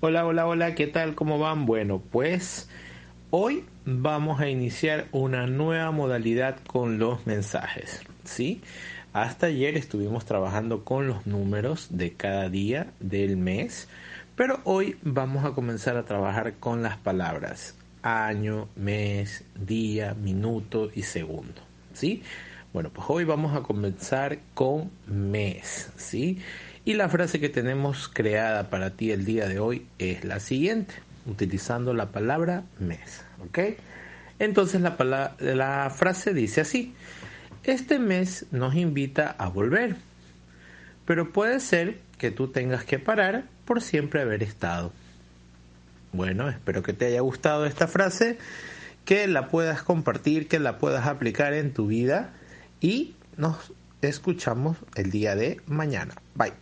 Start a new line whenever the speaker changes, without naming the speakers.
Hola, hola, hola, ¿qué tal? ¿Cómo van? Bueno, pues hoy vamos a iniciar una nueva modalidad con los mensajes, ¿sí? Hasta ayer estuvimos trabajando con los números de cada día del mes, pero hoy vamos a comenzar a trabajar con las palabras año, mes, día, minuto y segundo, ¿sí? Bueno, pues hoy vamos a comenzar con mes, ¿sí? Y la frase que tenemos creada para ti el día de hoy es la siguiente, utilizando la palabra mes. Entonces la, la frase dice así, este mes nos invita a volver, pero puede ser que tú tengas que parar por siempre haber estado. Bueno, espero que te haya gustado esta frase, que la puedas compartir, que la puedas aplicar en tu vida y nos escuchamos el día de mañana. Bye.